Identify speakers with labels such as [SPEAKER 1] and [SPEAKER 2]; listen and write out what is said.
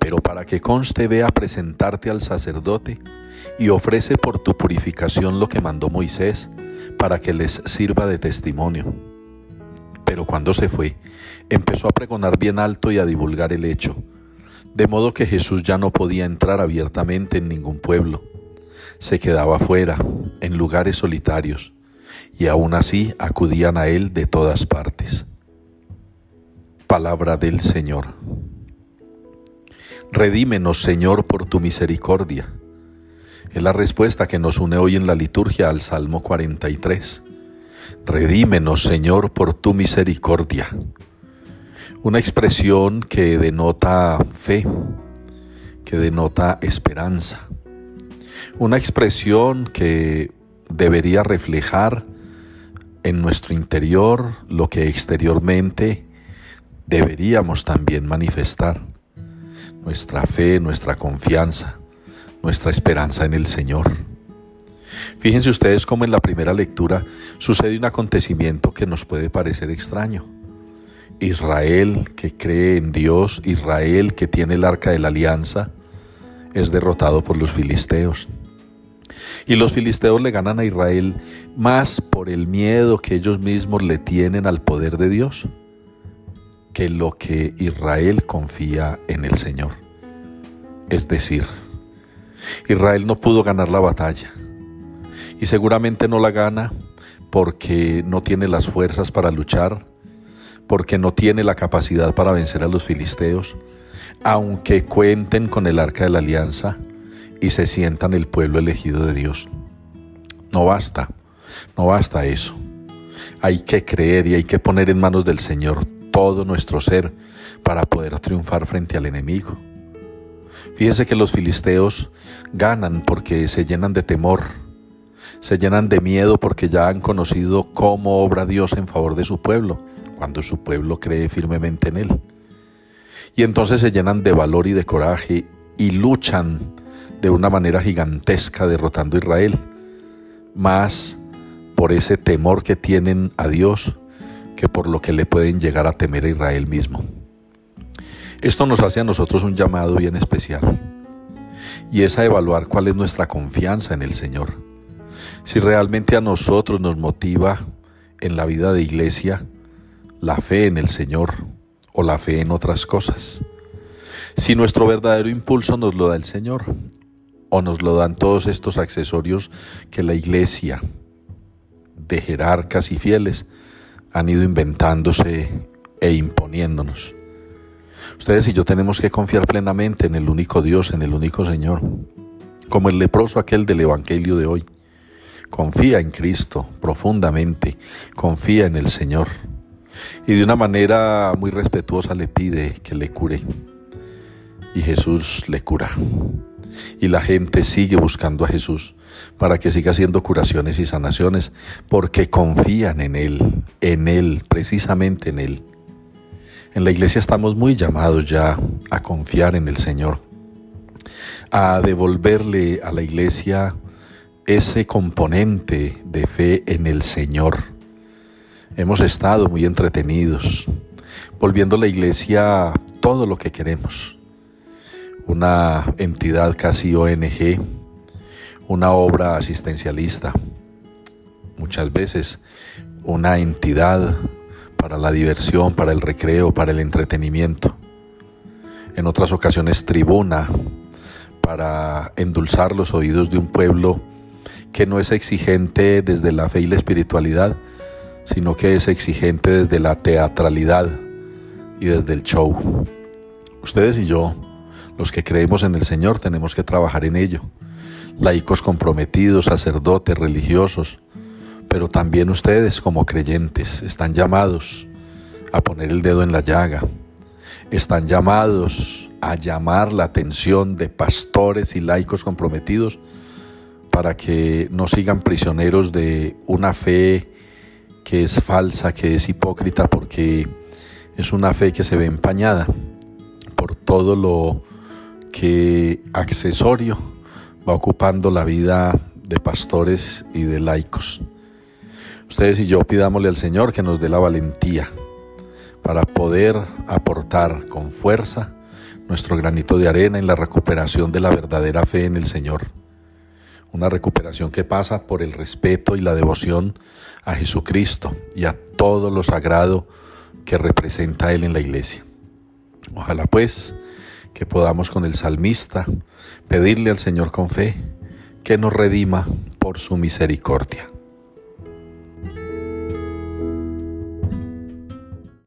[SPEAKER 1] pero para que conste ve a presentarte al sacerdote y ofrece por tu purificación lo que mandó Moisés, para que les sirva de testimonio. Pero cuando se fue, empezó a pregonar bien alto y a divulgar el hecho, de modo que Jesús ya no podía entrar abiertamente en ningún pueblo. Se quedaba fuera, en lugares solitarios, y aún así acudían a él de todas partes. Palabra del Señor. Redímenos, Señor, por tu misericordia. Es la respuesta que nos une hoy en la liturgia al Salmo 43. Redímenos, Señor, por tu misericordia. Una expresión que denota fe, que denota esperanza. Una expresión que debería reflejar en nuestro interior lo que exteriormente deberíamos también manifestar nuestra fe, nuestra confianza, nuestra esperanza en el Señor. Fíjense ustedes cómo en la primera lectura sucede un acontecimiento que nos puede parecer extraño. Israel que cree en Dios, Israel que tiene el arca de la alianza, es derrotado por los filisteos. Y los filisteos le ganan a Israel más por el miedo que ellos mismos le tienen al poder de Dios que lo que Israel confía en el Señor. Es decir, Israel no pudo ganar la batalla y seguramente no la gana porque no tiene las fuerzas para luchar, porque no tiene la capacidad para vencer a los filisteos, aunque cuenten con el arca de la alianza y se sientan el pueblo elegido de Dios. No basta, no basta eso. Hay que creer y hay que poner en manos del Señor todo nuestro ser para poder triunfar frente al enemigo. Fíjense que los filisteos ganan porque se llenan de temor, se llenan de miedo porque ya han conocido cómo obra Dios en favor de su pueblo, cuando su pueblo cree firmemente en Él. Y entonces se llenan de valor y de coraje y luchan de una manera gigantesca derrotando a Israel, más por ese temor que tienen a Dios que por lo que le pueden llegar a temer a Israel mismo. Esto nos hace a nosotros un llamado bien especial y es a evaluar cuál es nuestra confianza en el Señor. Si realmente a nosotros nos motiva en la vida de iglesia la fe en el Señor o la fe en otras cosas. Si nuestro verdadero impulso nos lo da el Señor o nos lo dan todos estos accesorios que la iglesia de jerarcas y fieles han ido inventándose e imponiéndonos. Ustedes y yo tenemos que confiar plenamente en el único Dios, en el único Señor, como el leproso aquel del Evangelio de hoy. Confía en Cristo profundamente, confía en el Señor y de una manera muy respetuosa le pide que le cure. Y Jesús le cura. Y la gente sigue buscando a Jesús para que siga haciendo curaciones y sanaciones, porque confían en Él, en Él, precisamente en Él. En la iglesia estamos muy llamados ya a confiar en el Señor, a devolverle a la iglesia ese componente de fe en el Señor. Hemos estado muy entretenidos, volviendo a la iglesia todo lo que queremos una entidad casi ONG, una obra asistencialista, muchas veces una entidad para la diversión, para el recreo, para el entretenimiento. En otras ocasiones tribuna para endulzar los oídos de un pueblo que no es exigente desde la fe y la espiritualidad, sino que es exigente desde la teatralidad y desde el show. Ustedes y yo los que creemos en el Señor tenemos que trabajar en ello. Laicos comprometidos, sacerdotes, religiosos, pero también ustedes como creyentes están llamados a poner el dedo en la llaga, están llamados a llamar la atención de pastores y laicos comprometidos para que no sigan prisioneros de una fe que es falsa, que es hipócrita, porque es una fe que se ve empañada por todo lo que accesorio va ocupando la vida de pastores y de laicos. Ustedes y yo pidámosle al Señor que nos dé la valentía para poder aportar con fuerza nuestro granito de arena en la recuperación de la verdadera fe en el Señor. Una recuperación que pasa por el respeto y la devoción a Jesucristo y a todo lo sagrado que representa Él en la iglesia. Ojalá pues que podamos con el salmista pedirle al Señor con fe que nos redima por su misericordia.